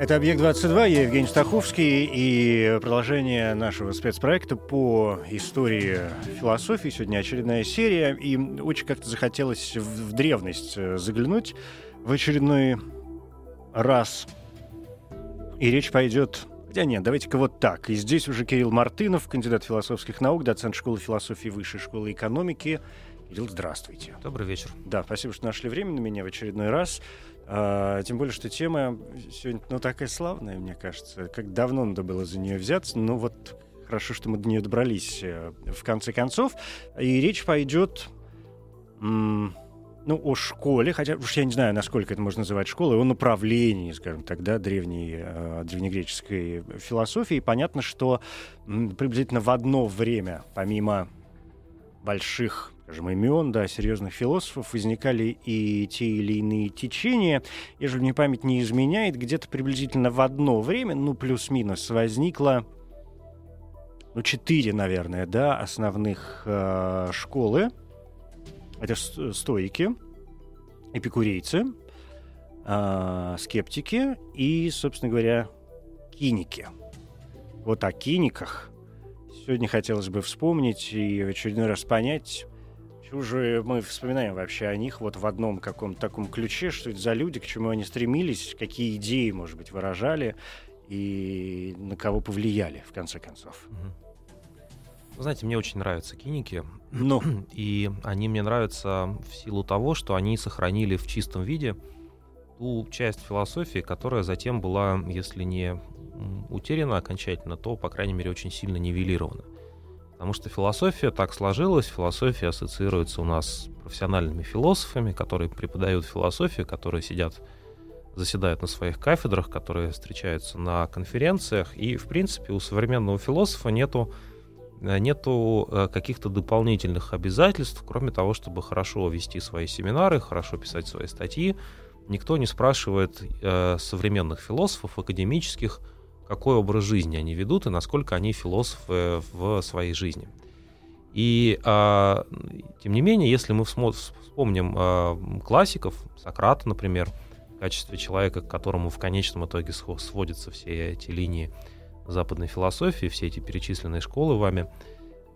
Это «Объект-22», я Евгений Стаховский, и продолжение нашего спецпроекта по истории философии. Сегодня очередная серия, и очень как-то захотелось в, в древность э, заглянуть в очередной раз. И речь пойдет... Хотя нет, давайте-ка вот так. И здесь уже Кирилл Мартынов, кандидат философских наук, доцент школы философии Высшей школы экономики. Кирилл, здравствуйте. Добрый вечер. Да, спасибо, что нашли время на меня в очередной раз. А, тем более, что тема сегодня, ну, такая славная, мне кажется. Как давно надо было за нее взяться, но вот хорошо, что мы до нее добрались э, в конце концов. И речь пойдет, ну, о школе, хотя уж я не знаю, насколько это можно называть школой, о направлении, скажем так, да, древней, э, древнегреческой философии. И понятно, что м, приблизительно в одно время, помимо больших имен, да, серьезных философов, возникали и те или иные течения. Если мне память не изменяет, где-то приблизительно в одно время, ну, плюс-минус, возникло ну, четыре, наверное, да, основных э, школы. Это стоики, эпикурейцы, э, скептики и, собственно говоря, киники. Вот о киниках сегодня хотелось бы вспомнить и в очередной раз понять, уже мы вспоминаем вообще о них вот в одном каком-то таком ключе, что это за люди, к чему они стремились, какие идеи, может быть, выражали и на кого повлияли, в конце концов. Вы знаете, мне очень нравятся киники. Ну. И они мне нравятся в силу того, что они сохранили в чистом виде ту часть философии, которая затем была, если не утеряна окончательно, то, по крайней мере, очень сильно нивелирована. Потому что философия так сложилась, философия ассоциируется у нас с профессиональными философами, которые преподают философию, которые сидят, заседают на своих кафедрах, которые встречаются на конференциях. И, в принципе, у современного философа нету, э, нету э, каких-то дополнительных обязательств, кроме того, чтобы хорошо вести свои семинары, хорошо писать свои статьи. Никто не спрашивает э, современных философов, академических, какой образ жизни они ведут и насколько они философы в своей жизни. И а, тем не менее, если мы вспомним а, классиков, Сократа, например, в качестве человека, к которому в конечном итоге сводятся все эти линии западной философии, все эти перечисленные школы вами,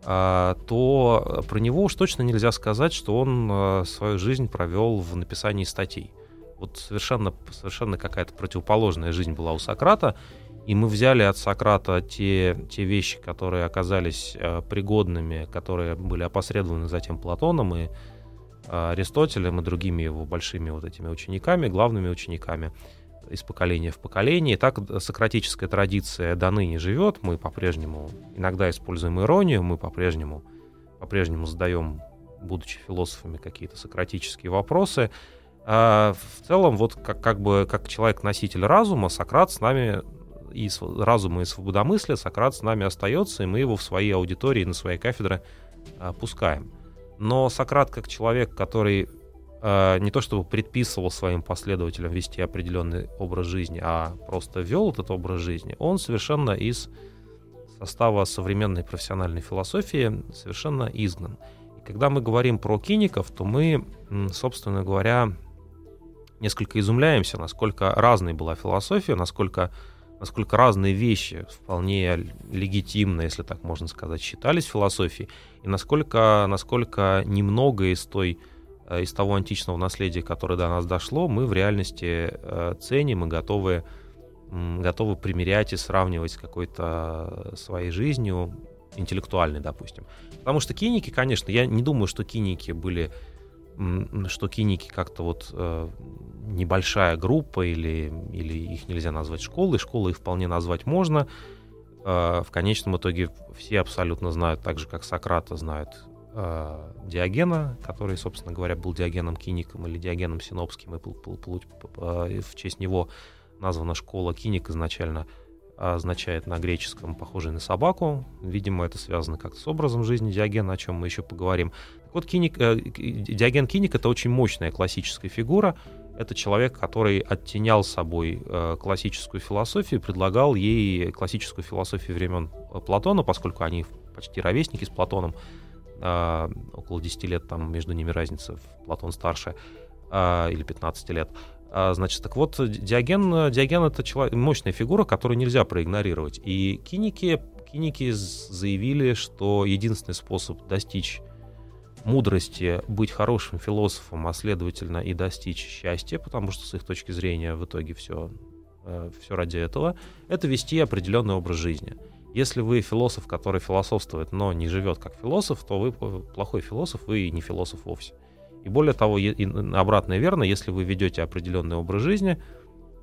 а, то про него уж точно нельзя сказать, что он а, свою жизнь провел в написании статей. Вот совершенно, совершенно какая-то противоположная жизнь была у Сократа, и мы взяли от Сократа те, те вещи, которые оказались э, пригодными, которые были опосредованы затем Платоном и э, Аристотелем и другими его большими вот этими учениками, главными учениками из поколения в поколение. И так сократическая традиция до ныне живет. Мы по-прежнему иногда используем иронию, мы по-прежнему, по-прежнему задаем, будучи философами, какие-то сократические вопросы. А в целом, вот как, как бы как человек-носитель разума, Сократ с нами и разума, и свободомыслия Сократ с нами остается, и мы его в своей аудитории, на своей кафедре а, пускаем. Но Сократ, как человек, который а, не то чтобы предписывал своим последователям вести определенный образ жизни, а просто вел этот образ жизни, он совершенно из состава современной профессиональной философии совершенно изгнан. И когда мы говорим про киников, то мы, собственно говоря, несколько изумляемся, насколько разной была философия, насколько насколько разные вещи вполне легитимно, если так можно сказать, считались философией, и насколько, насколько немного из, той, э, из того античного наследия, которое до нас дошло, мы в реальности э, ценим и готовы, готовы примерять и сравнивать с какой-то своей жизнью, интеллектуальной, допустим. Потому что киники, конечно, я не думаю, что киники были что киники как-то вот э, небольшая группа или, или их нельзя назвать школой, школы их вполне назвать можно. Э, в конечном итоге все абсолютно знают, так же как Сократа знают э, Диогена, который, собственно говоря, был Диогеном Киником или Диогеном Синопским, и был, был, был, э, в честь него названа школа Киник изначально. означает на греческом похожий на собаку. Видимо, это связано как-то с образом жизни Диогена, о чем мы еще поговорим. Вот, киник, э, Диоген Киник — это очень мощная классическая фигура. Это человек, который оттенял собой э, классическую философию, предлагал ей классическую философию времен Платона, поскольку они почти ровесники с Платоном, э, около 10 лет там между ними разница, Платон старше, э, или 15 лет. А, значит, так вот, Диоген, Диоген это человек, мощная фигура, которую нельзя проигнорировать. И киники, киники заявили, что единственный способ достичь мудрости, быть хорошим философом, а следовательно и достичь счастья, потому что с их точки зрения в итоге все, э, все ради этого, это вести определенный образ жизни. Если вы философ, который философствует, но не живет как философ, то вы плохой философ, вы не философ вовсе. И более того, и обратно верно, если вы ведете определенный образ жизни,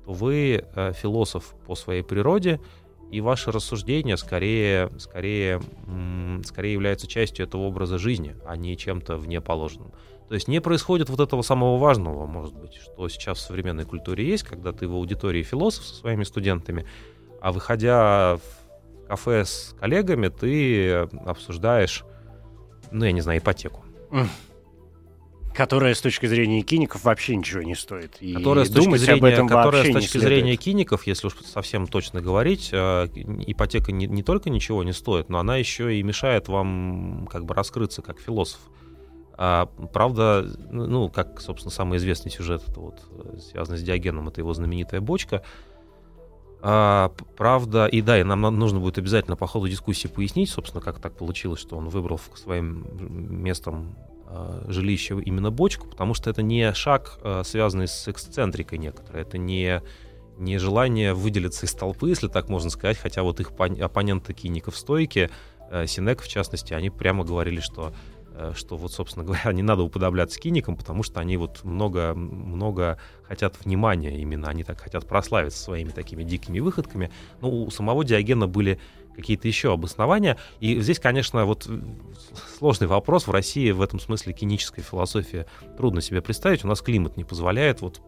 то вы э, философ по своей природе, и ваши рассуждения скорее, скорее, скорее являются частью этого образа жизни, а не чем-то вне положенным. То есть не происходит вот этого самого важного, может быть, что сейчас в современной культуре есть, когда ты в аудитории философ со своими студентами, а выходя в кафе с коллегами, ты обсуждаешь, ну, я не знаю, ипотеку. Которая с точки зрения киников вообще ничего не стоит. И которая с точки зрения, об этом которая с точки зрения киников, если уж совсем точно говорить, э, ипотека не, не только ничего не стоит, но она еще и мешает вам как бы раскрыться как философ. А, правда, ну, как, собственно, самый известный сюжет, это вот, э, связанный с Диогеном, это его знаменитая бочка. А, правда, и да, и нам нужно будет обязательно по ходу дискуссии пояснить, собственно, как так получилось, что он выбрал своим местом Э, жилище именно бочку, потому что это не шаг, э, связанный с эксцентрикой некоторой, это не, не желание выделиться из толпы, если так можно сказать, хотя вот их оппоненты киников стойки, э, Синек в частности, они прямо говорили, что что вот, собственно говоря, не надо уподобляться киникам, потому что они вот много, много хотят внимания именно, они так хотят прославиться своими такими дикими выходками. Но у самого Диогена были какие-то еще обоснования. И здесь, конечно, вот сложный вопрос. В России в этом смысле киническая философия трудно себе представить. У нас климат не позволяет вот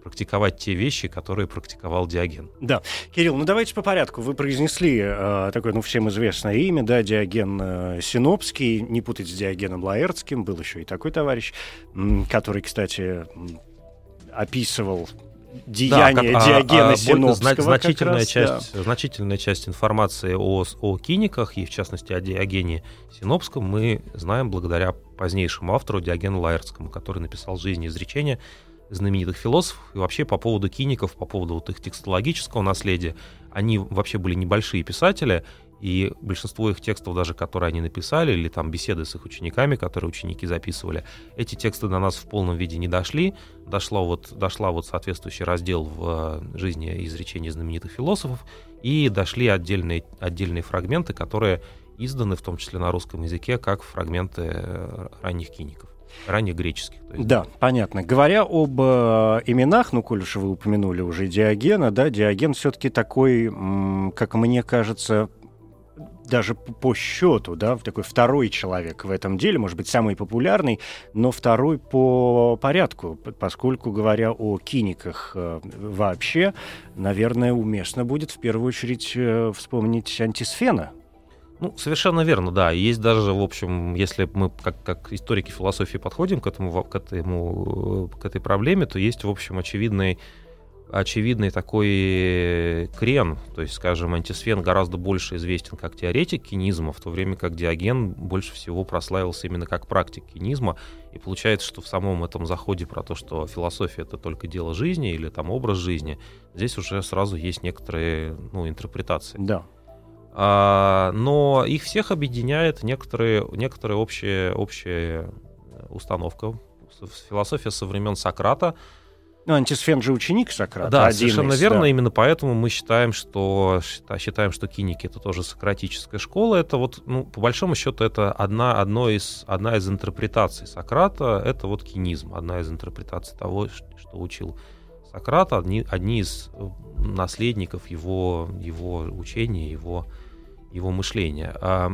практиковать те вещи, которые практиковал Диоген. Да. Кирилл, ну давайте по порядку. Вы произнесли э, такое, ну, всем известное имя, да, Диоген э, Синопский, не путать с Диогеном Лаэртским, был еще и такой товарищ, который, кстати, описывал деяния да, Диогена а, Синопского. Значительная, раз, часть, да. значительная часть информации о, о киниках, и в частности о Диогене Синопском, мы знаем благодаря позднейшему автору Диогену Лаэртскому, который написал «Жизнь и изречения» знаменитых философов. И вообще по поводу киников, по поводу вот их текстологического наследия, они вообще были небольшие писатели, и большинство их текстов, даже которые они написали, или там беседы с их учениками, которые ученики записывали, эти тексты до нас в полном виде не дошли. Дошло вот, дошла вот соответствующий раздел в э, жизни и изречений знаменитых философов, и дошли отдельные, отдельные фрагменты, которые изданы, в том числе на русском языке, как фрагменты э, ранних киников ранних греческих. есть. Да, понятно. Говоря об э, именах, ну, коль уж вы упомянули уже Диогена, да, Диоген все-таки такой, м, как мне кажется, даже по счету, да, такой второй человек в этом деле, может быть, самый популярный, но второй по порядку, поскольку, говоря о киниках э, вообще, наверное, уместно будет в первую очередь э, вспомнить антисфена, ну, совершенно верно, да. Есть даже, в общем, если мы как, как историки философии подходим к этому, к этому, к этой проблеме, то есть, в общем, очевидный очевидный такой крен, то есть, скажем, антисфен гораздо больше известен как теоретик кинизма, в то время как Диоген больше всего прославился именно как практик кинизма, и получается, что в самом этом заходе про то, что философия — это только дело жизни или там образ жизни, здесь уже сразу есть некоторые ну, интерпретации. Да. А, но их всех объединяет некоторые, некоторая общая, общая установка. Философия со времен Сократа — ну, антисфен же ученик Сократа. Да, совершенно из, верно. Да. Именно поэтому мы считаем, что считаем, что киники это тоже сократическая школа. Это вот, ну, по большому счету, это одна, одно из, одна из интерпретаций Сократа. Это вот кинизм, одна из интерпретаций того, что учил Сократ, одни, одни из э, наследников его, его учения, его, его мышления. А,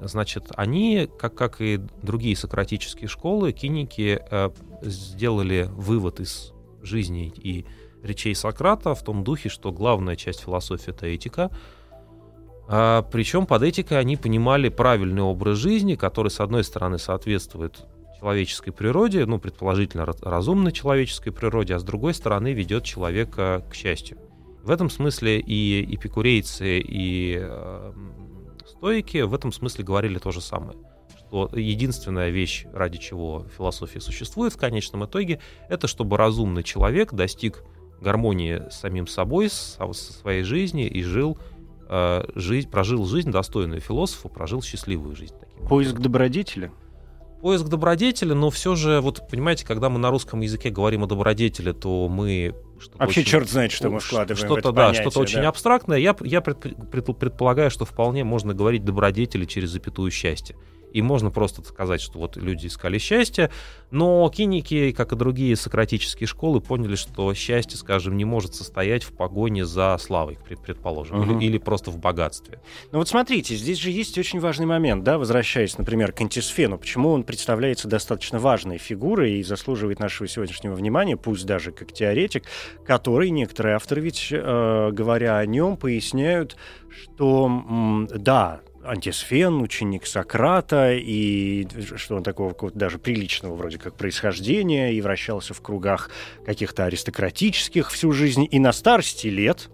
значит, они, как, как и другие сократические школы, киники э, сделали вывод из жизни и речей Сократа в том духе, что главная часть философии — это этика, А, причем под этикой они понимали правильный образ жизни, который, с одной стороны, соответствует человеческой природе, ну, предположительно, разумной человеческой природе, а с другой стороны, ведет человека к счастью. В этом смысле и эпикурейцы, и э, стойки в этом смысле говорили то же самое. Что единственная вещь, ради чего философия существует в конечном итоге, это чтобы разумный человек достиг гармонии с самим собой, со своей жизни и жил э, жизнь, прожил жизнь достойную философа, прожил счастливую жизнь. Поиск добродетеля? Поиск добродетели, но все же, вот понимаете, когда мы на русском языке говорим о добродетели, то мы Вообще очень, черт знает, что мы вкладываем что-то, в это да, понятие, что-то да. очень абстрактное. Я, я предполагаю, что вполне можно говорить добродетели через запятую счастье и можно просто сказать, что вот люди искали счастье, но киники, как и другие сократические школы, поняли, что счастье, скажем, не может состоять в погоне за славой, предположим, угу. или, или просто в богатстве. Ну вот смотрите, здесь же есть очень важный момент, да, возвращаясь, например, к антисфену, почему он представляется достаточно важной фигурой и заслуживает нашего сегодняшнего внимания, пусть даже как теоретик, который некоторые авторы ведь, э, говоря о нем, поясняют, что, да, антисфен, ученик Сократа, и что он такого даже приличного вроде как происхождения, и вращался в кругах каких-то аристократических всю жизнь, и на старости лет,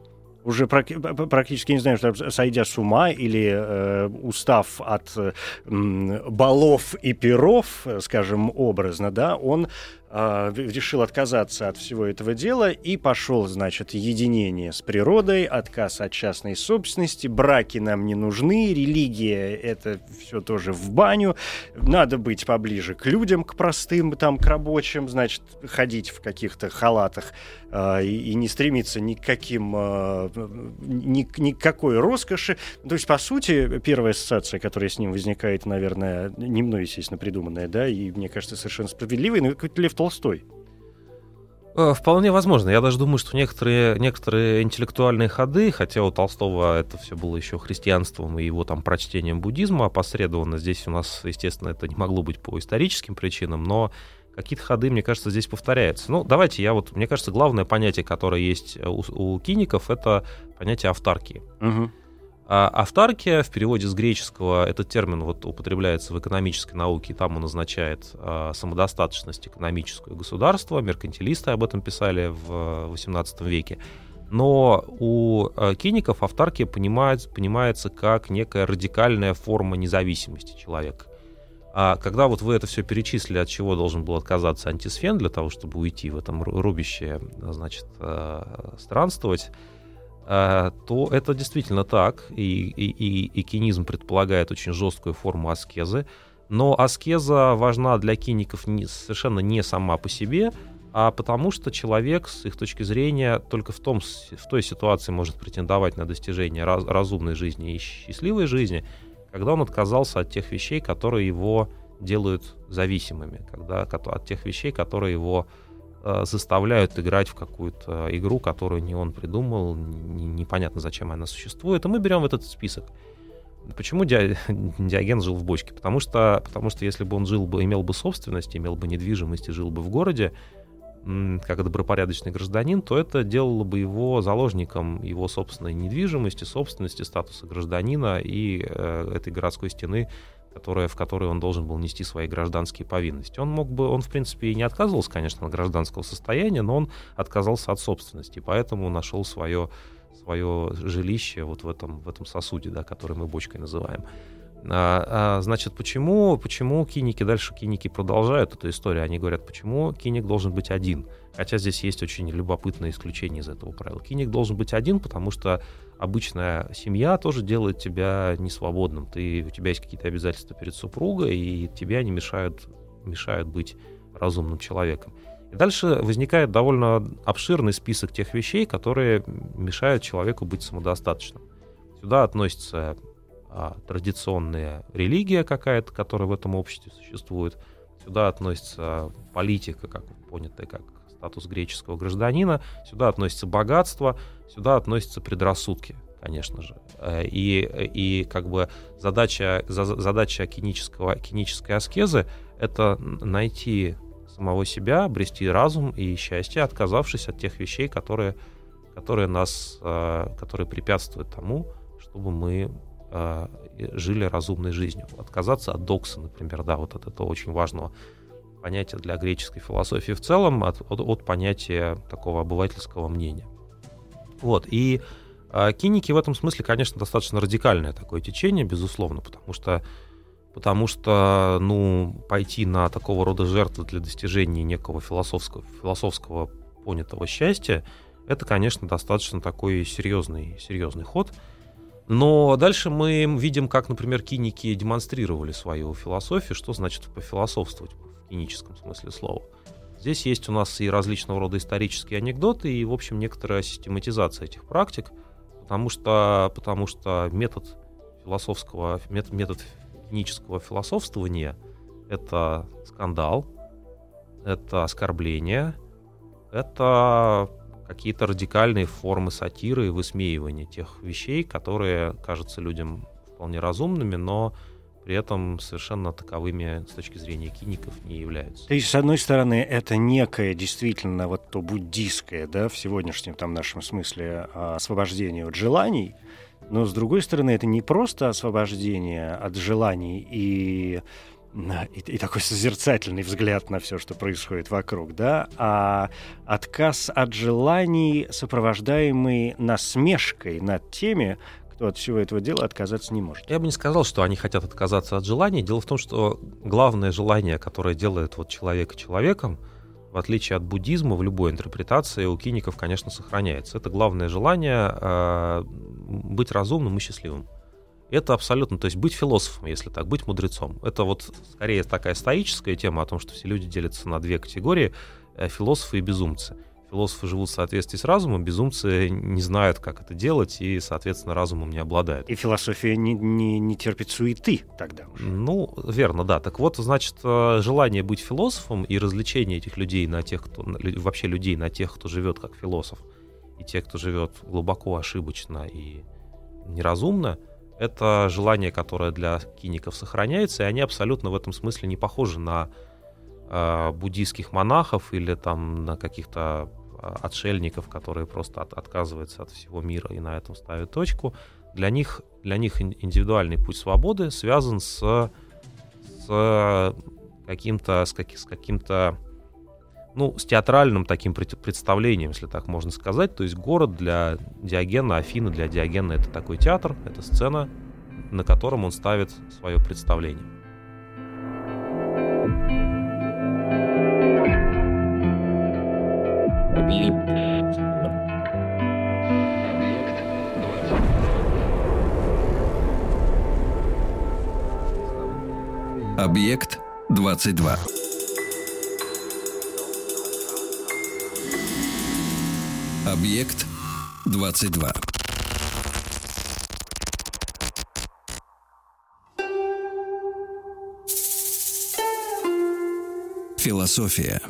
уже практически, не знаю, что сойдя с ума или э, устав от э, балов и перов, скажем, образно, да, он э, решил отказаться от всего этого дела и пошел, значит, единение с природой, отказ от частной собственности, браки нам не нужны, религия — это все тоже в баню, надо быть поближе к людям, к простым, там, к рабочим, значит, ходить в каких-то халатах и, и не стремиться ни к каким, э, ни, ни к какой роскоши. То есть, по сути, первая ассоциация, которая с ним возникает, наверное, не мной, естественно, придуманная, да, и, мне кажется, совершенно справедливой, но какой-то Лев Толстой. Э, вполне возможно. Я даже думаю, что некоторые, некоторые интеллектуальные ходы, хотя у Толстого это все было еще христианством и его там прочтением буддизма опосредованно, здесь у нас, естественно, это не могло быть по историческим причинам, но какие-то ходы, мне кажется, здесь повторяются. Ну, давайте я вот, мне кажется, главное понятие, которое есть у, у киников, это понятие автаркии. Угу. А автаркия в переводе с греческого этот термин вот употребляется в экономической науке, там он означает а, самодостаточность экономического государства. Меркантилисты об этом писали в XVIII веке. Но у а, киников автаркия понимает, понимается как некая радикальная форма независимости человека. А когда вот вы это все перечислили, от чего должен был отказаться антисфен для того, чтобы уйти в этом рубище, значит, а, странствовать, а, то это действительно так, и, и, и, и кинизм предполагает очень жесткую форму аскезы, но аскеза важна для киников не, совершенно не сама по себе, а потому что человек, с их точки зрения, только в, том, в той ситуации может претендовать на достижение раз, разумной жизни и счастливой жизни, когда он отказался от тех вещей, которые его делают зависимыми, когда, от тех вещей, которые его Э, заставляют играть в какую-то игру, которую не он придумал, непонятно зачем она существует, и мы берем этот список. Почему Диоген жил в бочке? Потому что, потому что если бы он жил бы, имел бы собственность, имел бы недвижимость и жил бы в городе, как добропорядочный гражданин, то это делало бы его заложником его собственной недвижимости, собственности, статуса гражданина и э, этой городской стены, которая, в которой он должен был нести свои гражданские повинности. Он мог бы, он в принципе и не отказывался, конечно, от гражданского состояния, но он отказался от собственности, поэтому нашел свое, свое жилище вот в этом, в этом сосуде, да, который мы бочкой называем. А, а, значит, почему, почему киники, дальше киники продолжают эту историю, они говорят, почему киник должен быть один, хотя здесь есть очень любопытное исключение из этого правила. Киник должен быть один, потому что обычная семья тоже делает тебя несвободным. Ты, у тебя есть какие-то обязательства перед супругой, и тебе они мешают, мешают быть разумным человеком. И дальше возникает довольно обширный список тех вещей, которые мешают человеку быть самодостаточным. Сюда относится а, традиционная религия какая-то, которая в этом обществе существует. Сюда относится политика, как понятая как статус греческого гражданина, сюда относится богатство, сюда относятся предрассудки, конечно же. Э, и, и как бы задача, задача кинического, кинической аскезы — это найти самого себя, обрести разум и счастье, отказавшись от тех вещей, которые, которые нас, э, которые препятствуют тому, чтобы мы э, жили разумной жизнью. Отказаться от докса, например, да, вот от этого очень важного понятия для греческой философии в целом, от, от, от понятия такого обывательского мнения. Вот, и э, киники в этом смысле, конечно, достаточно радикальное такое течение, безусловно, потому что потому что, ну, пойти на такого рода жертвы для достижения некого философского, философского понятого счастья, это, конечно, достаточно такой серьезный, серьезный ход. Но дальше мы видим, как, например, киники демонстрировали свою философию, что значит пофилософствовать в киническом смысле слова. Здесь есть у нас и различного рода исторические анекдоты, и, в общем, некоторая систематизация этих практик, потому что, потому что метод философского, метод, метод этнического философствования — это скандал, это оскорбление, это какие-то радикальные формы сатиры и высмеивания тех вещей, которые кажутся людям вполне разумными, но при этом совершенно таковыми с точки зрения киников не являются. То есть, с одной стороны, это некое действительно вот то буддийское, да, в сегодняшнем там нашем смысле а, освобождение от желаний, но, с другой стороны, это не просто освобождение от желаний и, и, и такой созерцательный взгляд на все, что происходит вокруг, да, а отказ от желаний, сопровождаемый насмешкой над теми, кто от всего этого дела отказаться не может. Я бы не сказал, что они хотят отказаться от желаний. Дело в том, что главное желание, которое делает вот человека человеком, в отличие от буддизма, в любой интерпретации у киников, конечно, сохраняется. Это главное желание э, быть разумным и счастливым. Это абсолютно, то есть быть философом, если так, быть мудрецом. Это вот скорее такая стоическая тема о том, что все люди делятся на две категории, э, философы и безумцы философы живут в соответствии с разумом, безумцы не знают, как это делать, и, соответственно, разумом не обладают. И философия не, не, не терпит суеты тогда уже. Ну, верно, да. Так вот, значит, э, желание быть философом и развлечение этих людей на тех, кто вообще людей на тех, кто живет как философ, и тех, кто живет глубоко ошибочно и неразумно, это желание, которое для киников сохраняется, и они абсолютно в этом смысле не похожи на э, буддийских монахов или там на каких-то а, отшельников, которые просто от, отказываются от всего мира и на этом ставят точку. Для них, для них индивидуальный путь свободы связан с, с каким-то, с, как, с каким-то, ну, с театральным таким представлением, если так можно сказать. То есть город для Диогена, Афина для Диогена это такой театр, это сцена, на котором он ставит свое представление. Объект 22. Объект 22. Философия.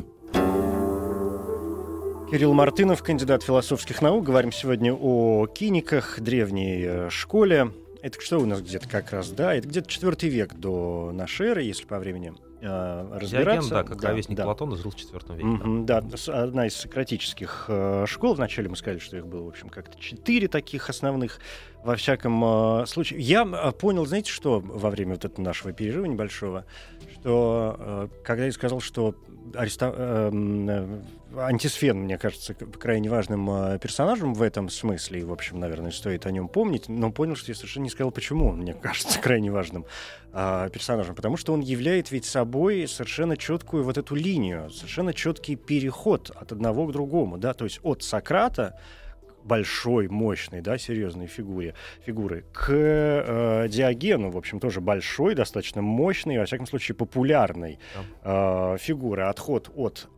Кирилл Мартынов, кандидат философских наук. Говорим сегодня о киниках, древней э, школе. Это что у нас где-то как раз, да? Это где-то четвертый век до нашей эры, если по времени э, разбираться. Диоген, да, как да, ровесник да. Платона, жил в четвертом веке. Mm-hmm, да. да, одна из сократических э, школ. Вначале мы сказали, что их было, в общем, как-то четыре таких основных во всяком э, случае. Я э, понял, знаете, что во время вот этого нашего перерыва небольшого, что э, когда я сказал, что ареста... Эм, э, антисфен, мне кажется, крайне важным э, персонажем в этом смысле, и, в общем, наверное, стоит о нем помнить, но понял, что я совершенно не сказал, почему он, мне кажется, крайне важным э, персонажем, потому что он являет ведь собой совершенно четкую вот эту линию, совершенно четкий переход от одного к другому, да, то есть от Сократа большой, мощной, да, серьезной фигуре, фигуры, к э, Диогену, в общем, тоже большой, достаточно мощной, во всяком случае, популярной э, фигуры. Отход от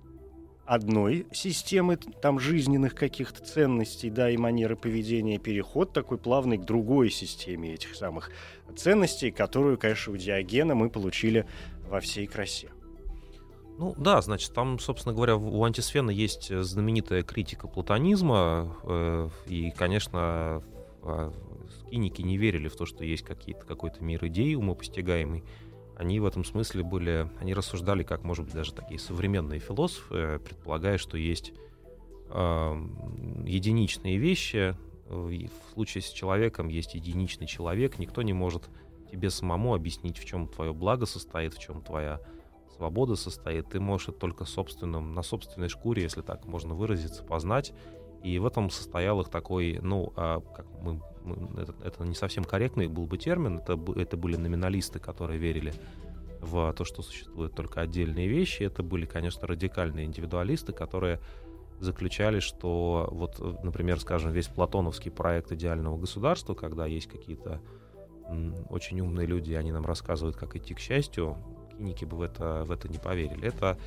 одной системы там жизненных каких-то ценностей, да, и манеры поведения, переход такой плавный к другой системе этих самых ценностей, которую, конечно, у Диогена мы получили во всей красе. Ну да, значит, там, собственно говоря, у антисфена есть знаменитая критика платонизма, э, и, конечно, э, скиники не верили в то, что есть какие-то, какой-то мир идей умопостигаемый. Они в этом смысле были, они рассуждали, как, может быть, даже такие современные философы, предполагая, что есть э, единичные вещи, в случае с человеком есть единичный человек, никто не может тебе самому объяснить, в чем твое благо состоит, в чем твоя свобода состоит. Ты можешь это только собственным, на собственной шкуре, если так можно выразиться, познать. И в этом состоял их такой, ну, а, как мы, это, это не совсем корректный был бы термин, это, это были номиналисты, которые верили в то, что существуют только отдельные вещи. Это были, конечно, радикальные индивидуалисты, которые заключали, что вот, например, скажем, весь платоновский проект идеального государства, когда есть какие-то очень умные люди, они нам рассказывают, как идти к счастью, киники бы в это, в это не поверили. Это,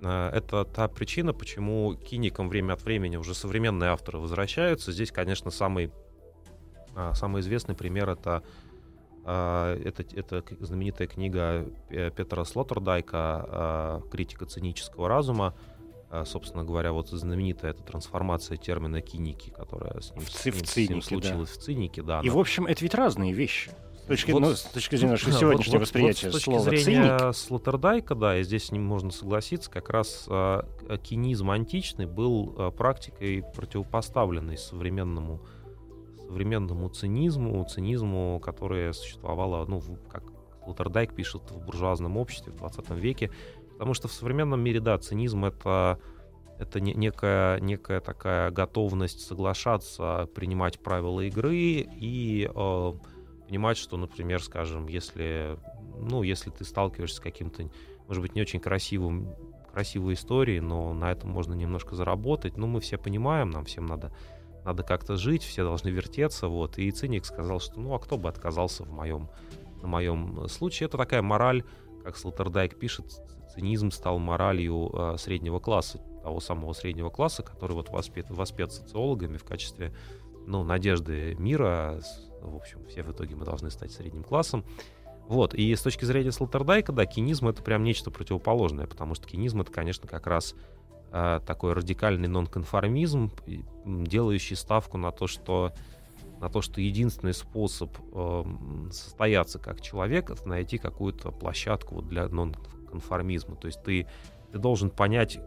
э, это та причина, почему киникам время от времени уже современные авторы возвращаются. Здесь, конечно, самый, а, самый известный пример это а, это, это знаменитая книга Петра Слоттердайка а, «Критика цинического разума», собственно говоря, вот знаменитая эта трансформация термина киники, которая с ним, в, с ним, в цинике, с ним случилась да. в цинике. Да, И, она... в общем, это ведь разные вещи. С точки, вот, ну, с точки зрения нашего сегодняшнего вот, восприятия вот, с точки зрения циник. Слоттердайка, да, и здесь с ним можно согласиться, как раз э, кинизм античный был э, практикой противопоставленной современному современному цинизму, цинизму, которое существовало, ну, как Слоттердайк пишет, в буржуазном обществе в 20 веке, Потому что в современном мире, да, цинизм — это, это не, некая, некая такая готовность соглашаться, принимать правила игры и э, понимать, что, например, скажем, если, ну, если ты сталкиваешься с каким-то, может быть, не очень красивым красивой историей, но на этом можно немножко заработать. Ну, мы все понимаем, нам всем надо, надо как-то жить, все должны вертеться, вот. И циник сказал, что, ну, а кто бы отказался в моем, на моем случае? Это такая мораль, как Слоттердайк пишет, цинизм стал моралью э, среднего класса, того самого среднего класса, который вот воспет, воспет социологами в качестве ну, надежды мира. В общем, все в итоге мы должны стать средним классом. Вот, и с точки зрения Слоттердайка, да, кинизм — это прям нечто противоположное, потому что кинизм — это, конечно, как раз э, такой радикальный нонконформизм, делающий ставку на то, что на то, что единственный способ э, состояться как человек — это найти какую-то площадку вот для нон конформизма. То есть ты, ты должен понять,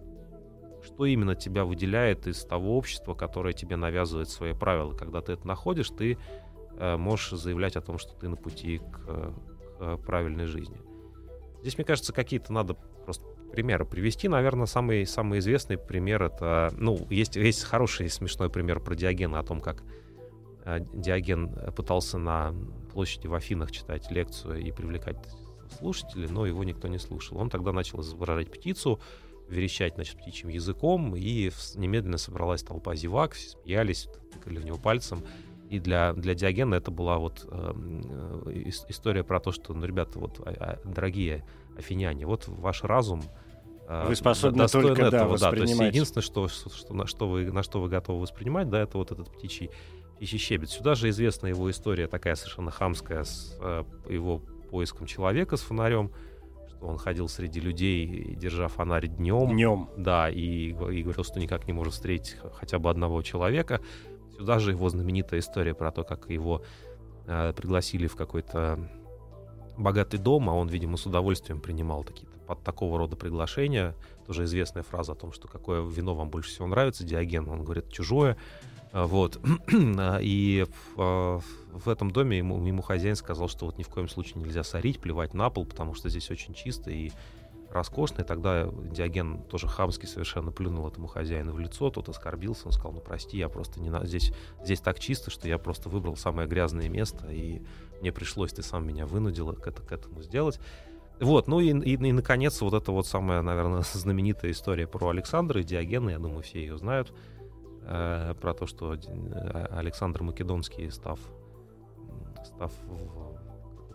что именно тебя выделяет из того общества, которое тебе навязывает свои правила. Когда ты это находишь, ты э, можешь заявлять о том, что ты на пути к, к правильной жизни. Здесь, мне кажется, какие-то надо просто примеры привести. Наверное, самый, самый известный пример это... Ну, есть, есть хороший смешной пример про Диогена о том, как э, Диоген пытался на площади в Афинах читать лекцию и привлекать слушатели, но его никто не слушал. Он тогда начал изображать птицу, верещать, значит, птичьим языком, и немедленно собралась толпа зевак, смеялись, тыкали в него пальцем. И для, для Диогена это была вот эм, э, история про то, что, ну, ребята, вот, а, а, дорогие афиняне, вот ваш разум э, вы способны только этого, да. Да, то есть единственное, что, что, на, что вы, на что вы готовы воспринимать, да, это вот этот птичий, птичий щебет. Сюда же известна его история такая совершенно хамская с э, его поиском человека с фонарем, что он ходил среди людей, держа фонарь днем. Днем. Да, и, и говорил, что никак не может встретить хотя бы одного человека. Сюда же его знаменитая история про то, как его э, пригласили в какой-то богатый дом, а он, видимо, с удовольствием принимал такие под такого рода приглашения. Тоже известная фраза о том, что какое вино вам больше всего нравится, Диоген, он говорит, чужое. А, вот. И в, в этом доме ему, ему хозяин сказал, что вот ни в коем случае нельзя сорить, плевать на пол, потому что здесь очень чисто и роскошно. И тогда Диоген тоже хамски совершенно плюнул этому хозяину в лицо, тот оскорбился, он сказал, ну прости, я просто не на... здесь, здесь так чисто, что я просто выбрал самое грязное место, и мне пришлось, ты сам меня вынудил к, это, к этому сделать. Вот, ну и, и, и, наконец, вот эта вот самая, наверное, знаменитая история про Александра и Диогена, я думаю, все ее знают. Э, про то, что э, Александр Македонский, став, став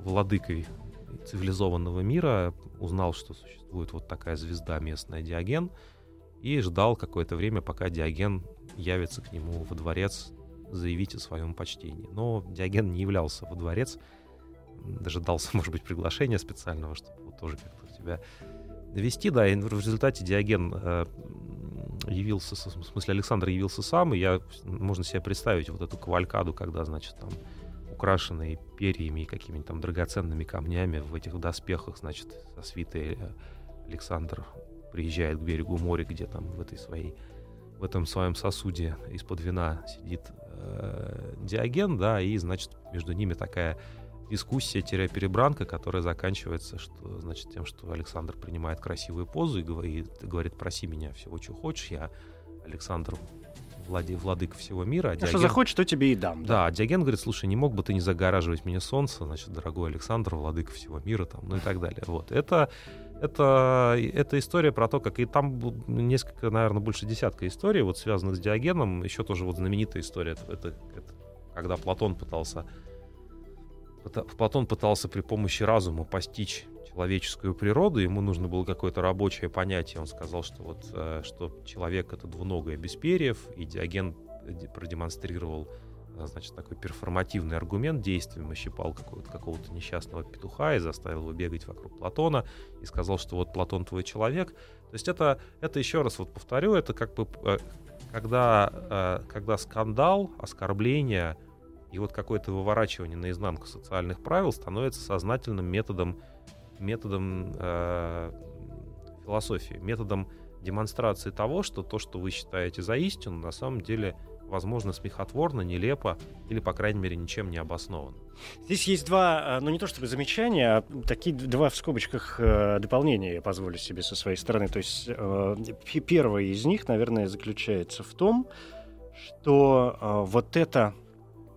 владыкой цивилизованного мира, узнал, что существует вот такая звезда местная Диоген, и ждал какое-то время, пока Диоген явится к нему во дворец заявить о своем почтении. Но Диоген не являлся во дворец, дожидался, может быть, приглашения специального, чтобы вот тоже как-то себя вести, да, и в результате Диоген э, явился, в смысле Александр явился сам, и я, можно себе представить вот эту кавалькаду, когда, значит, там украшенные перьями и какими-то там драгоценными камнями в этих доспехах, значит, со свитой э, Александр приезжает к берегу моря, где там в этой своей в этом своем сосуде из-под вина сидит э, Диоген, да, и, значит, между ними такая дискуссия-перебранка, которая заканчивается что, значит, тем, что Александр принимает красивую позу и говорит, говорит проси меня всего, что хочешь, я Александр владе, владыка всего мира. А Диоген... Что захочешь, то тебе и дам. Да, да, Диоген говорит, слушай, не мог бы ты не загораживать мне солнце, значит, дорогой Александр, владыка всего мира, там, ну и так далее. Вот. Это, это, это история про то, как и там несколько, наверное, больше десятка историй, вот связанных с Диогеном. Еще тоже вот знаменитая история, это, это, это когда Платон пытался Платон пытался при помощи разума постичь человеческую природу, ему нужно было какое-то рабочее понятие. Он сказал, что вот э, что человек это двуногое без перьев, и Диоген продемонстрировал э, значит, такой перформативный аргумент действием, ощипал какого-то, какого-то несчастного петуха и заставил его бегать вокруг Платона, и сказал, что вот Платон твой человек. То есть это, это еще раз вот повторю, это как бы э, когда, когда скандал, оскорбление и вот какое-то выворачивание наизнанку социальных правил становится сознательным методом методом э, философии, методом демонстрации того, что то, что вы считаете за истину, на самом деле возможно, смехотворно, нелепо или, по крайней мере, ничем не обосновано. Здесь есть два, э, ну не то чтобы замечания, а такие два в скобочках э, дополнения я позволю себе со своей стороны. То есть э, первое из них, наверное, заключается в том, что вот это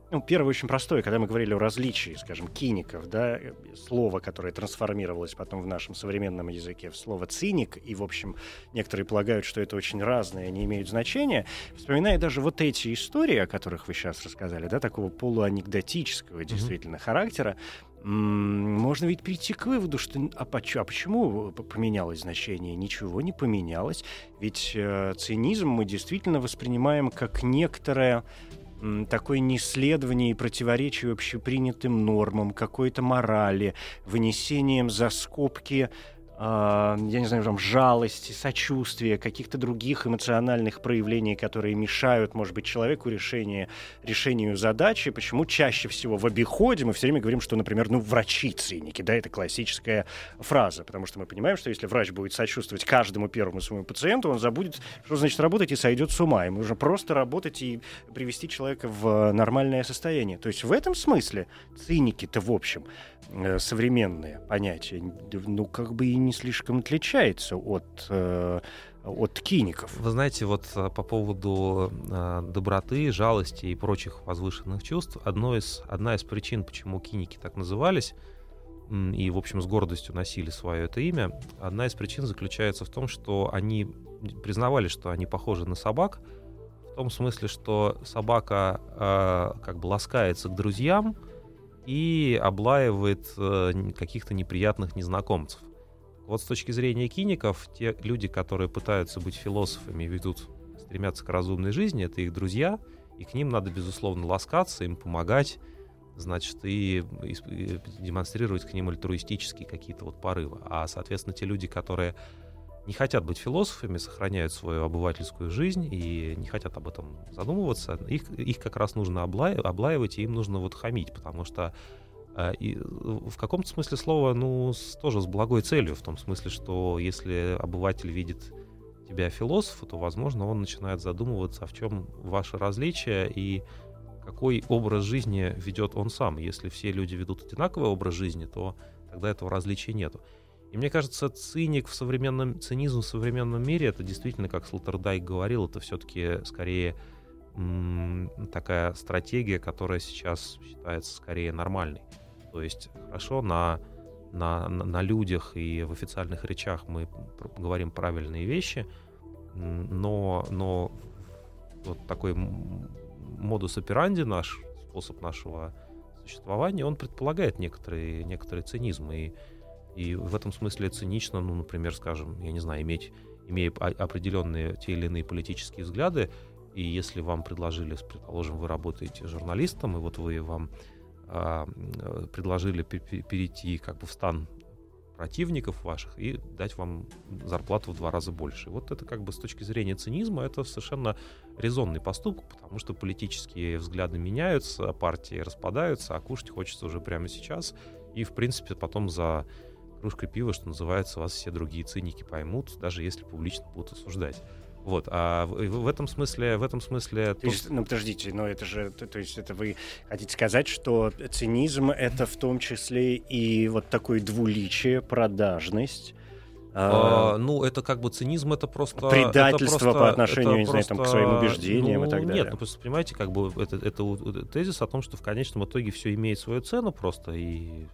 ну, первое очень простое, когда мы говорили о различии, скажем, киников, да, слово, которое трансформировалось потом в нашем современном языке в слово циник, и, в общем, некоторые полагают, что это очень разное, не имеют значения, вспоминая даже вот эти истории, о которых вы сейчас рассказали, да, такого полуанекдотического действительно mm-hmm. характера, можно ведь прийти к выводу, что а, а почему поменялось значение? Ничего не поменялось. Ведь э, цинизм мы действительно воспринимаем как некоторое такое неследование и противоречие общепринятым нормам, какой-то морали, вынесением за скобки я не знаю, там, жалости, сочувствия, каких-то других эмоциональных проявлений, которые мешают, может быть, человеку решение, решению задачи. Почему чаще всего в обиходе мы все время говорим, что, например, ну, врачи циники, да, это классическая фраза, потому что мы понимаем, что если врач будет сочувствовать каждому первому своему пациенту, он забудет, что значит работать и сойдет с ума. Ему нужно просто работать и привести человека в нормальное состояние. То есть в этом смысле циники-то, в общем, Э, современные понятия, ну, как бы и не слишком отличается от, э, от киников. Вы знаете, вот э, по поводу доброты, жалости и прочих возвышенных чувств, одно из, одна из причин, почему киники так назывались, и, в общем, с гордостью носили свое это имя, одна из причин заключается в том, что они признавали, что они похожи на собак, в том смысле, что собака э, как бы ласкается к друзьям, и облаивает э, каких-то неприятных незнакомцев. Вот с точки зрения киников, те люди, которые пытаются быть философами, ведут, стремятся к разумной жизни, это их друзья, и к ним надо, безусловно, ласкаться, им помогать, значит, и, и, демонстрировать к ним альтруистические какие-то вот порывы. А, соответственно, те люди, которые не хотят быть философами, сохраняют свою обывательскую жизнь и не хотят об этом задумываться, их, их как раз нужно облаив, облаивать, и им нужно вот хамить, потому что и в каком-то смысле слова, ну, с, тоже с благой целью, в том смысле, что если обыватель видит тебя философа, то, возможно, он начинает задумываться, а в чем ваше различие и какой образ жизни ведет он сам. Если все люди ведут одинаковый образ жизни, то тогда этого различия нету. И мне кажется, циник в современном, цинизм в современном мире, это действительно, как Слоттердайк говорил, это все-таки скорее такая стратегия, которая сейчас считается скорее нормальной. То есть хорошо на, на, на людях и в официальных речах мы говорим правильные вещи, но, но вот такой модус операнди наш, способ нашего существования, он предполагает некоторый, некоторый цинизм. И и в этом смысле цинично, ну, например, скажем, я не знаю, иметь, имея определенные те или иные политические взгляды, и если вам предложили, предположим, вы работаете журналистом, и вот вы вам предложили перейти как бы в стан противников ваших и дать вам зарплату в два раза больше. Вот это как бы с точки зрения цинизма это совершенно резонный поступок, потому что политические взгляды меняются, партии распадаются, а кушать хочется уже прямо сейчас. И, в принципе, потом за кружкой пива, что называется, вас все другие циники поймут, даже если публично будут осуждать. Вот, а в, в этом смысле, в этом смысле... То есть, ну, подождите, но это же, то, то есть это вы хотите сказать, что цинизм — это в том числе и вот такое двуличие, продажность, а, а, ну, это как бы цинизм, это просто... Предательство это просто, по отношению, не знаю, там, к своим убеждениям ну, и так далее. Нет, ну, просто понимаете, как бы это, это тезис о том, что в конечном итоге все имеет свою цену просто, и,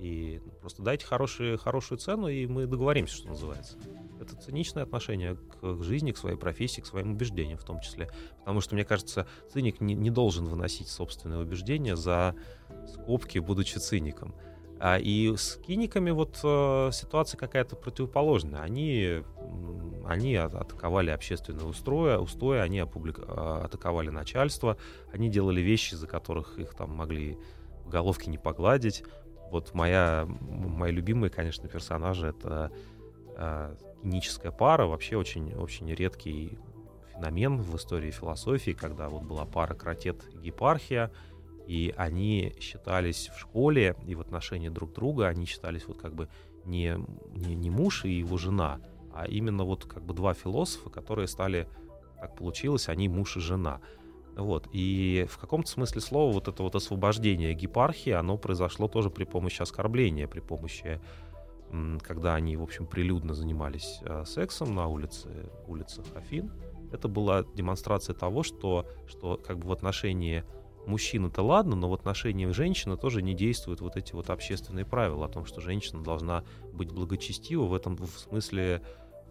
и просто дайте хорошие, хорошую цену, и мы договоримся, что называется. Это циничное отношение к жизни, к своей профессии, к своим убеждениям в том числе. Потому что, мне кажется, циник не, не должен выносить собственные убеждения за скобки, будучи циником. А, и с киниками вот э, ситуация какая-то противоположная. Они, они атаковали общественное устроя, устои, они опублик... А, атаковали начальство, они делали вещи, за которых их там могли в головке не погладить. Вот моя, мои любимые, конечно, персонажи — это э, киническая пара, вообще очень, очень редкий феномен в истории философии, когда вот была пара кротет и гепархия — и они считались в школе и в отношении друг друга, они считались вот как бы не, не, не муж и его жена, а именно вот как бы два философа, которые стали, так получилось, они муж и жена. Вот. И в каком-то смысле слова вот это вот освобождение гепархии, оно произошло тоже при помощи оскорбления, при помощи, когда они, в общем, прилюдно занимались э, сексом на улице, улицах Афин. Это была демонстрация того, что, что как бы в отношении мужчина-то ладно, но в отношении женщины тоже не действуют вот эти вот общественные правила о том, что женщина должна быть благочестива в этом в смысле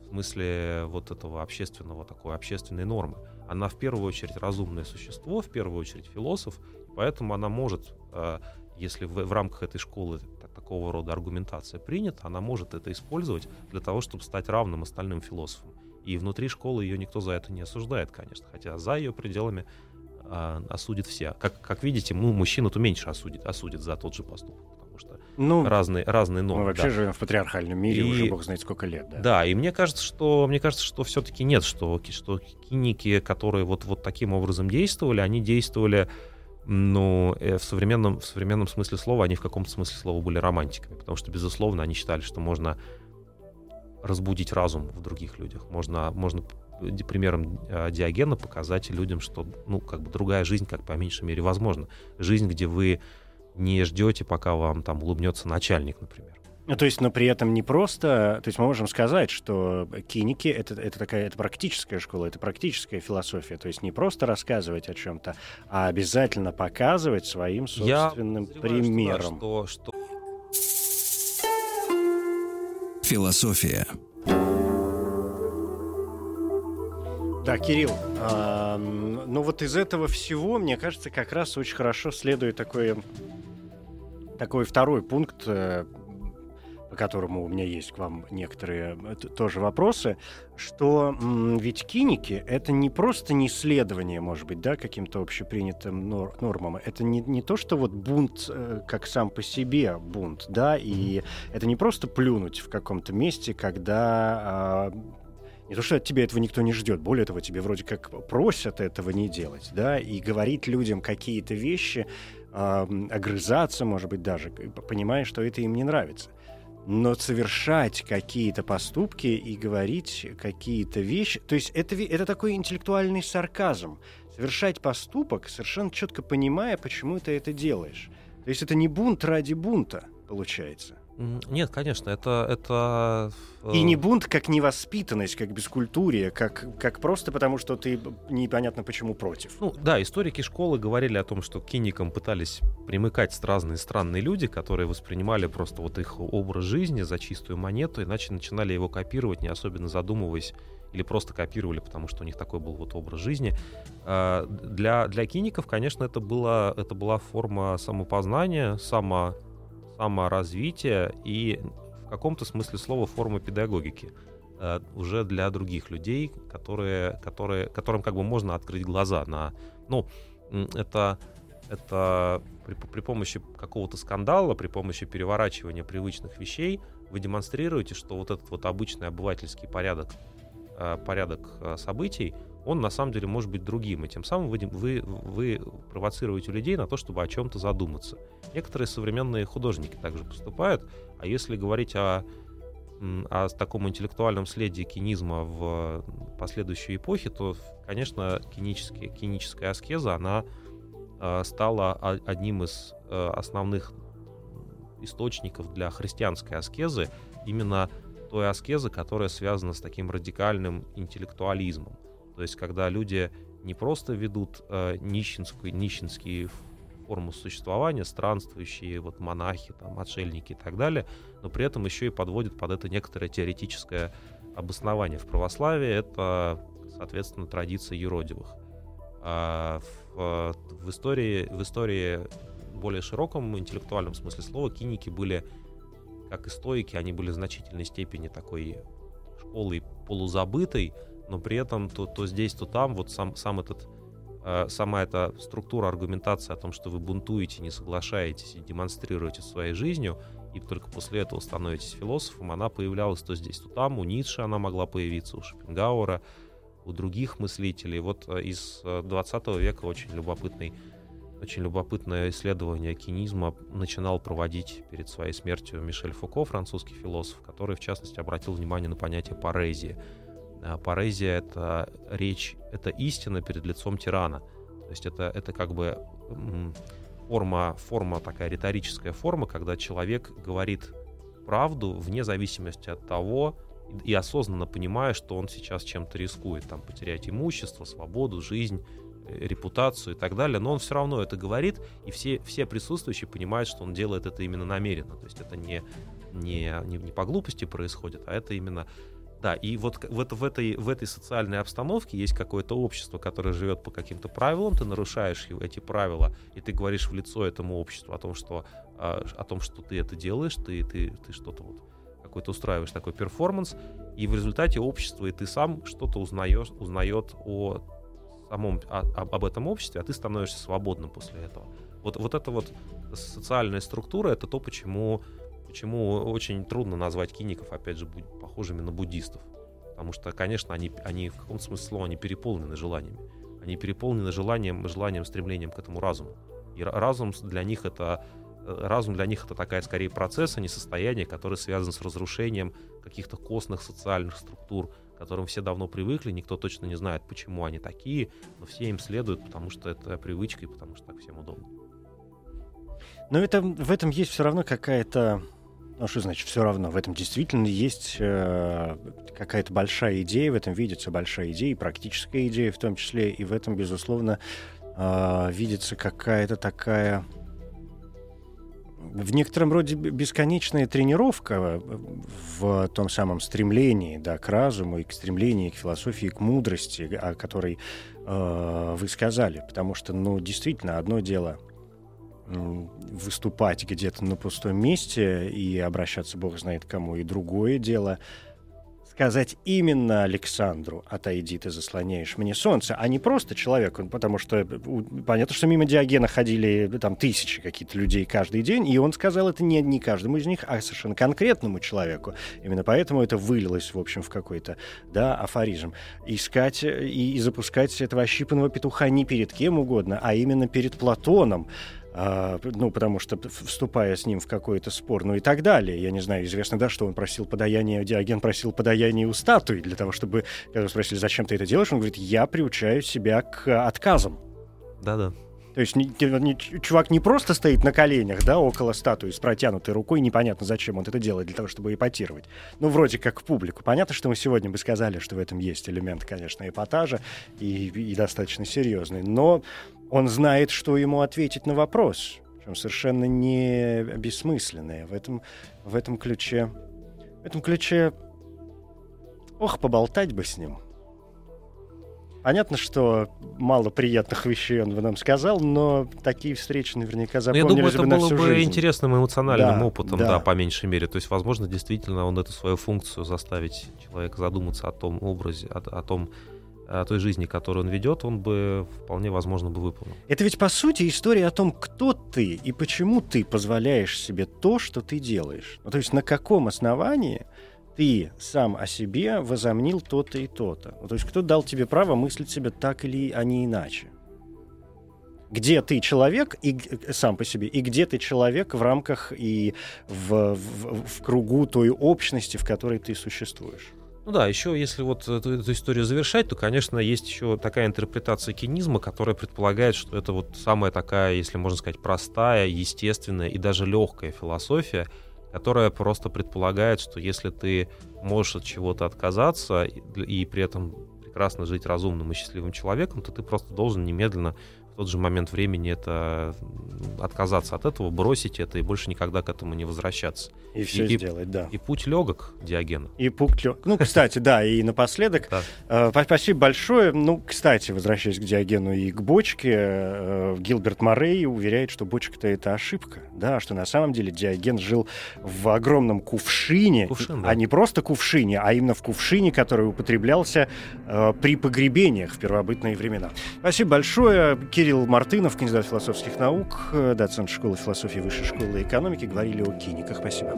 в смысле вот этого общественного такой общественной нормы. Она в первую очередь разумное существо, в первую очередь философ, поэтому она может, э, если в, в рамках этой школы такого рода аргументация принята, она может это использовать для того, чтобы стать равным остальным философам. И внутри школы ее никто за это не осуждает, конечно, хотя за ее пределами а, осудит все. Как, как видите, ну, мужчину-то меньше осудит, осудит за тот же поступок, что ну, разные, разные нормы. Мы вообще да. живем в патриархальном мире и, уже бог знает сколько лет. Да, да и мне кажется, что, мне кажется, что все-таки нет, что, что киники, которые вот, вот таким образом действовали, они действовали ну, э, в современном, в современном смысле слова, они в каком-то смысле слова были романтиками, потому что, безусловно, они считали, что можно разбудить разум в других людях, можно, можно примером а, Диогена показать людям, что, ну, как бы другая жизнь, как по меньшей мере, возможна. Жизнь, где вы не ждете, пока вам там улыбнется начальник, например. Ну, то есть, но при этом не просто... То есть мы можем сказать, что киники это, — это такая это практическая школа, это практическая философия. То есть не просто рассказывать о чем-то, а обязательно показывать своим собственным Я примером. Что, да, что, что... Философия. Да, Кирилл, э, ну вот из этого всего, мне кажется, как раз очень хорошо следует такой, такой второй пункт, э, по которому у меня есть к вам некоторые э, тоже вопросы, что ведь киники — это не просто не следование, может быть, да, каким-то общепринятым нор нормам, это не, не то, что вот бунт э, как сам по себе бунт, да, и это не просто плюнуть в каком-то месте, когда э, не то, что от тебя этого никто не ждет, более того, тебе вроде как просят этого не делать, да, и говорить людям какие-то вещи, э, огрызаться, может быть, даже, понимая, что это им не нравится. Но совершать какие-то поступки и говорить какие-то вещи, то есть это, это такой интеллектуальный сарказм. Совершать поступок, совершенно четко понимая, почему ты это делаешь. То есть это не бунт ради бунта, получается. Нет, конечно, это... это... И не э, бунт как невоспитанность, как бескультурие, как, как просто потому, что ты непонятно почему против. Ну да, историки школы говорили о том, что к киникам пытались примыкать разные странные люди, которые воспринимали просто вот их образ жизни за чистую монету, иначе начинали его копировать, не особенно задумываясь или просто копировали, потому что у них такой был вот образ жизни. А, для, для киников, конечно, это, было, это была форма самопознания, само саморазвития и в каком-то смысле слова форма педагогики э, уже для других людей, которые, которые, которым как бы можно открыть глаза на... Ну, это, это при, при помощи какого-то скандала, при помощи переворачивания привычных вещей вы демонстрируете, что вот этот вот обычный обывательский порядок, э, порядок э, событий, он на самом деле может быть другим. И тем самым вы, вы, вы провоцируете людей на то, чтобы о чем-то задуматься. Некоторые современные художники также поступают. А если говорить о о таком интеллектуальном следе кинизма в последующей эпохе, то, конечно, киническая аскеза, она э, стала одним из э, основных источников для христианской аскезы, именно той аскезы, которая связана с таким радикальным интеллектуализмом. То есть, когда люди не просто ведут э, нищенскую, нищенские форму существования, странствующие вот монахи, там, отшельники и так далее, но при этом еще и подводят под это некоторое теоретическое обоснование. В православии это, соответственно, традиция юродивых. А в, в, истории, в истории более широком интеллектуальном смысле слова киники были, как и стоики, они были в значительной степени такой школой полузабытой, но при этом то, то здесь, то там вот сам, сам этот Э, сама эта структура аргументации о том, что вы бунтуете, не соглашаетесь и демонстрируете своей жизнью, и только после этого становитесь философом, она появлялась то здесь, то там. У Ницше она могла появиться, у Шопенгауэра, у других мыслителей. Вот э, из 20 э, века очень любопытный очень любопытное исследование кинизма начинал проводить перед своей смертью Мишель Фуко, французский философ, который, в частности, обратил внимание на понятие парезии — Парезия — это речь, это истина перед лицом тирана. То есть это, это как бы форма, форма, такая риторическая форма, когда человек говорит правду вне зависимости от того, и осознанно понимая, что он сейчас чем-то рискует, там, потерять имущество, свободу, жизнь, э, репутацию и так далее, но он все равно это говорит, и все, все присутствующие понимают, что он делает это именно намеренно, то есть это не, не, не, не по глупости происходит, а это именно да, и вот в, в, этой, в этой социальной обстановке есть какое-то общество, которое живет по каким-то правилам, ты нарушаешь эти правила, и ты говоришь в лицо этому обществу о том, что, а, о том, что ты это делаешь, ты, ты, ты что-то вот какой-то устраиваешь такой перформанс, и в результате общество и ты сам что-то узнаешь, узнает о самом, о, об этом обществе, а ты становишься свободным после этого. Вот, вот эта вот социальная структура — это то, почему Почему очень трудно назвать киников, опять же, похожими на буддистов. Потому что, конечно, они, они в каком-то смысле слова, они переполнены желаниями. Они переполнены желанием, желанием, стремлением к этому разуму. И разум для них это э, разум для них это такая скорее процесс, а не состояние, которое связано с разрушением каких-то костных социальных структур, к которым все давно привыкли, никто точно не знает, почему они такие, но все им следуют, потому что это привычка и потому что так всем удобно. Но это, в этом есть все равно какая-то ну, что значит все равно? В этом действительно есть э, какая-то большая идея, в этом видится большая идея, практическая идея в том числе, и в этом, безусловно, э, видится какая-то такая в некотором роде бесконечная тренировка в том самом стремлении да, к разуму и к стремлению к философии, к мудрости, о которой э, вы сказали. Потому что, ну, действительно, одно дело — выступать где-то на пустом месте и обращаться бог знает кому. И другое дело сказать именно Александру «отойди, ты заслоняешь мне солнце», а не просто человеку, потому что понятно, что мимо Диогена ходили там тысячи каких-то людей каждый день, и он сказал это не, не каждому из них, а совершенно конкретному человеку. Именно поэтому это вылилось, в общем, в какой-то да, афоризм. Искать и, и запускать этого ощипанного петуха не перед кем угодно, а именно перед Платоном, ну, потому что вступая с ним в какой-то спор, ну и так далее. Я не знаю, известно, да, что он просил подаяние, Диоген просил подаяние у статуи для того, чтобы, когда спросили, зачем ты это делаешь, он говорит, я приучаю себя к отказам. Да-да. То есть не, не, чувак не просто стоит на коленях, да, около статуи с протянутой рукой, непонятно, зачем он это делает, для того, чтобы эпатировать. Ну, вроде как публику. Понятно, что мы сегодня бы сказали, что в этом есть элемент, конечно, эпатажа и, и достаточно серьезный. Но он знает, что ему ответить на вопрос, причем совершенно не бессмысленное. В этом, в этом ключе... В этом ключе... Ох, поболтать бы с ним. Понятно, что мало приятных вещей он бы нам сказал, но такие встречи наверняка запомнились ну, Я думаю, это бы было бы жизнь. интересным эмоциональным да, опытом, да. да, по меньшей мере. То есть, возможно, действительно он эту свою функцию заставить человека задуматься о том образе, о, о том, той жизни, которую он ведет, он бы вполне возможно бы выполнил. Это ведь по сути история о том, кто ты и почему ты позволяешь себе то, что ты делаешь. Ну, то есть на каком основании ты сам о себе возомнил то-то и то-то. Ну, то есть кто дал тебе право мыслить себя так или а не иначе. где ты человек и сам по себе, и где ты человек в рамках и в, в, в кругу той общности, в которой ты существуешь. Ну да, еще если вот эту, эту историю завершать, то, конечно, есть еще такая интерпретация кинизма, которая предполагает, что это вот самая такая, если можно сказать, простая, естественная и даже легкая философия, которая просто предполагает, что если ты можешь от чего-то отказаться и, и при этом прекрасно жить разумным и счастливым человеком, то ты просто должен немедленно тот же момент времени это отказаться от этого, бросить это и больше никогда к этому не возвращаться. И все и, сделать, да. И путь легок Диогена. И путь легок. Ну, кстати, да, и напоследок, э, спасибо большое. Ну, кстати, возвращаясь к Диогену и к бочке, э, Гилберт Морей уверяет, что бочка-то это ошибка, да, что на самом деле Диоген жил в огромном кувшине, Кувшин, да. а не просто кувшине, а именно в кувшине, который употреблялся э, при погребениях в первобытные времена. Спасибо большое, Кирилл Кирилл Мартынов, кандидат философских наук, э, доцент школы философии Высшей школы экономики, говорили о киниках. Спасибо.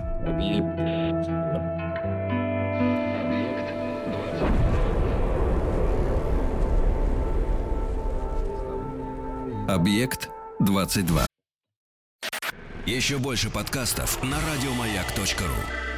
Объект 22. Еще больше подкастов на радиомаяк.ру.